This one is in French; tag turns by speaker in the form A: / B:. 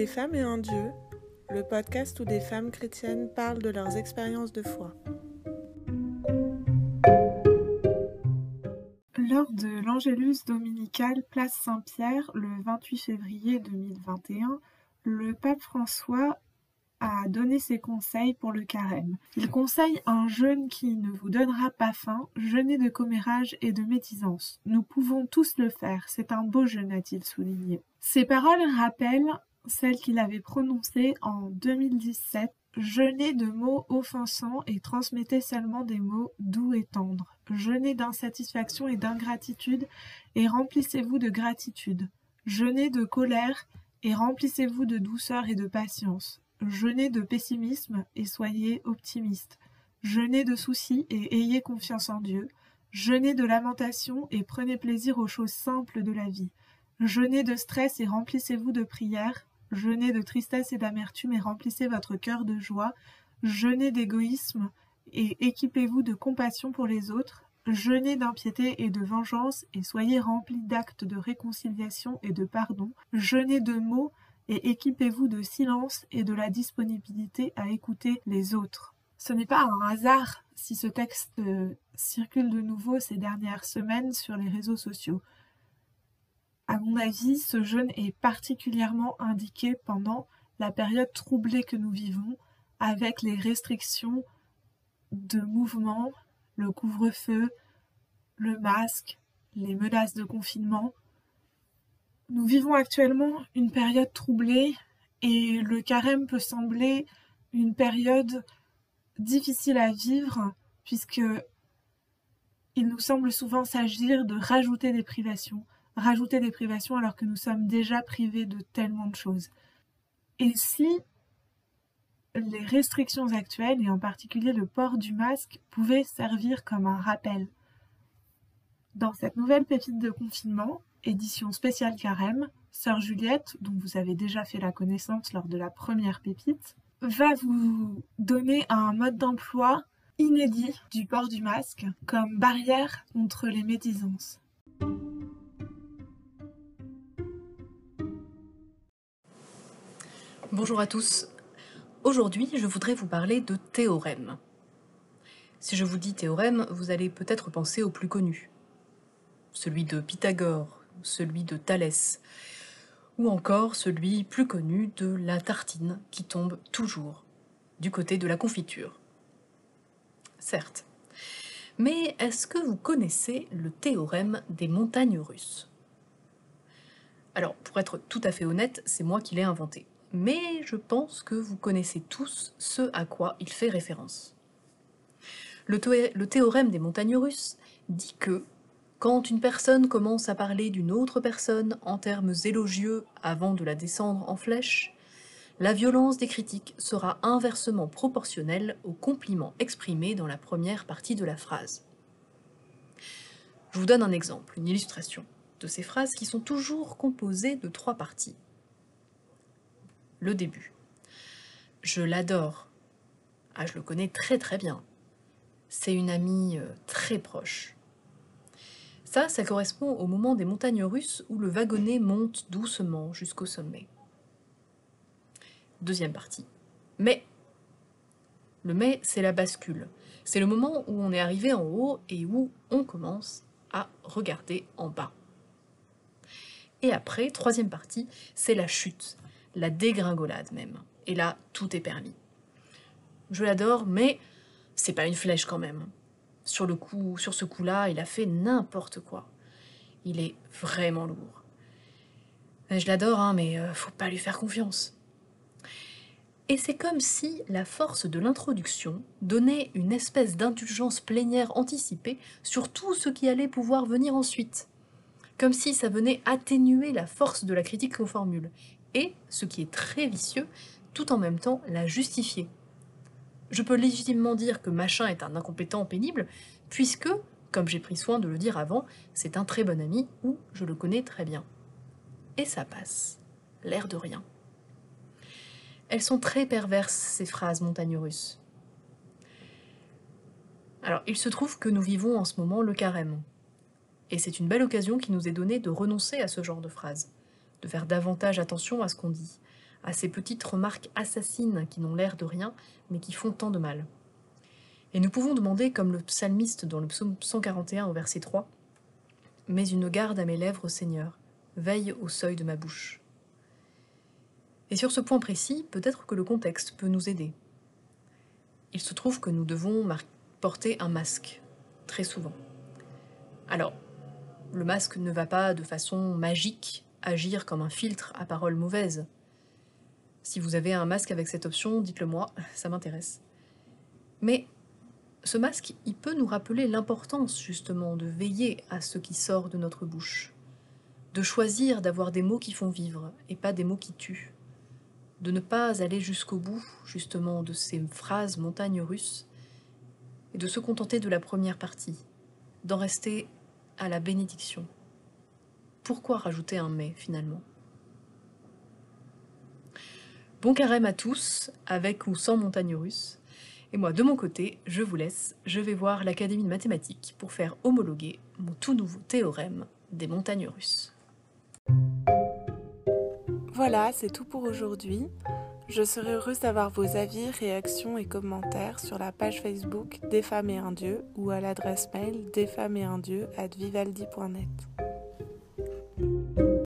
A: Des femmes et un Dieu, le podcast où des femmes chrétiennes parlent de leurs expériences de foi. Lors de l'Angélus dominical Place Saint-Pierre le 28 février 2021, le pape François a donné ses conseils pour le carême. Il conseille un jeûne qui ne vous donnera pas faim, jeûner de commérage et de médisance. Nous pouvons tous le faire, c'est un beau jeûne, a-t-il souligné. Ces paroles rappellent celles qu'il avait prononcées en 2017 Jeûnez de mots offensants et transmettez seulement des mots doux et tendres. Jeûnez d'insatisfaction et d'ingratitude et remplissez-vous de gratitude. Jeûnez de colère et remplissez-vous de douceur et de patience. Jeûnez de pessimisme et soyez optimiste. Jeûnez de soucis et ayez confiance en Dieu. Jeûnez de lamentation et prenez plaisir aux choses simples de la vie. Jeûnez de stress et remplissez-vous de prières. Jeûnez de tristesse et d'amertume et remplissez votre cœur de joie. Jeûnez d'égoïsme et équipez-vous de compassion pour les autres. Jeûnez d'impiété et de vengeance et soyez remplis d'actes de réconciliation et de pardon. Jeûnez de mots et équipez-vous de silence et de la disponibilité à écouter les autres. Ce n'est pas un hasard si ce texte euh, circule de nouveau ces dernières semaines sur les réseaux sociaux. À mon avis, ce jeûne est particulièrement indiqué pendant la période troublée que nous vivons, avec les restrictions de mouvement, le couvre-feu, le masque, les menaces de confinement, nous vivons actuellement une période troublée et le carême peut sembler une période difficile à vivre puisque il nous semble souvent s'agir de rajouter des privations, rajouter des privations alors que nous sommes déjà privés de tellement de choses. Et si les restrictions actuelles, et en particulier le port du masque, pouvaient servir comme un rappel Dans cette nouvelle pépite de confinement, édition spéciale carême, Sœur Juliette, dont vous avez déjà fait la connaissance lors de la première pépite, va vous donner un mode d'emploi inédit du port du masque comme barrière contre les médisances.
B: Bonjour à tous. Aujourd'hui, je voudrais vous parler de théorème. Si je vous dis théorème, vous allez peut-être penser au plus connu, celui de Pythagore, celui de Thalès, ou encore celui plus connu de la tartine qui tombe toujours du côté de la confiture. Certes. Mais est-ce que vous connaissez le théorème des montagnes russes? Alors, pour être tout à fait honnête, c'est moi qui l'ai inventé. Mais je pense que vous connaissez tous ce à quoi il fait référence. Le, théorème des montagnes russes dit que quand une personne commence à parler d'une autre personne en termes élogieux avant de la descendre en flèche, la violence des critiques sera inversement proportionnelle aux compliments exprimés dans la première partie de la phrase. Je vous donne un exemple, une illustration de ces phrases qui sont toujours composées de trois parties. Le début. Je l'adore. Ah, je le connais très très bien. C'est une amie euh, très proche. Ça, ça correspond au moment des montagnes russes où le wagonnet monte doucement jusqu'au sommet. Deuxième partie. Mais, le mais, c'est la bascule. C'est le moment où on est arrivé en haut et où on commence à regarder en bas. Et après, troisième partie, c'est la chute, la dégringolade même. Et là, tout est permis. Je l'adore, mais c'est pas une flèche quand même sur le coup, sur ce coup-là, il a fait n'importe quoi. Il est vraiment lourd. Je l'adore, hein, mais euh, faut pas lui faire confiance. Et c'est comme si la force de l'introduction donnait une espèce d'indulgence plénière anticipée sur tout ce qui allait pouvoir venir ensuite. Comme si ça venait atténuer la force de la critique qu'on formule. Et, ce qui est très vicieux, tout en même temps la justifier. Je peux légitimement dire que machin est un incompétent pénible, puisque, comme j'ai pris soin de le dire avant, c'est un très bon ami ou je le connais très bien. Et ça passe, l'air de rien. Elles sont très perverses, ces phrases montagnes russes. Alors, il se trouve que nous vivons en ce moment le carême. Et c'est une belle occasion qui nous est donnée de renoncer à ce genre de phrases, de faire davantage attention à ce qu'on dit, à ces petites remarques assassines qui n'ont l'air de rien, mais qui font tant de mal. Et nous pouvons demander, comme le psalmiste dans le psaume 141 au verset 3, Mets une garde à mes lèvres, Seigneur, veille au seuil de ma bouche. Et sur ce point précis, peut-être que le contexte peut nous aider. Il se trouve que nous devons porter un masque, très souvent. Alors, le masque ne va pas de façon magique agir comme un filtre à paroles mauvaises. Si vous avez un masque avec cette option, dites-le moi, ça m'intéresse. Mais ce masque, il peut nous rappeler l'importance justement de veiller à ce qui sort de notre bouche, de choisir d'avoir des mots qui font vivre et pas des mots qui tuent, de ne pas aller jusqu'au bout justement de ces phrases montagnes russes et de se contenter de la première partie, d'en rester à la bénédiction. Pourquoi rajouter un mais finalement? Bon carême à tous, avec ou sans montagne russe. Et moi, de mon côté, je vous laisse, je vais voir l'Académie de mathématiques pour faire homologuer mon tout nouveau théorème des montagnes russes.
C: Voilà, c'est tout pour aujourd'hui. Je serai heureuse d'avoir vos avis, réactions et commentaires sur la page Facebook Des femmes et un dieu ou à l'adresse mail desfemmesetundieu at vivaldi.net.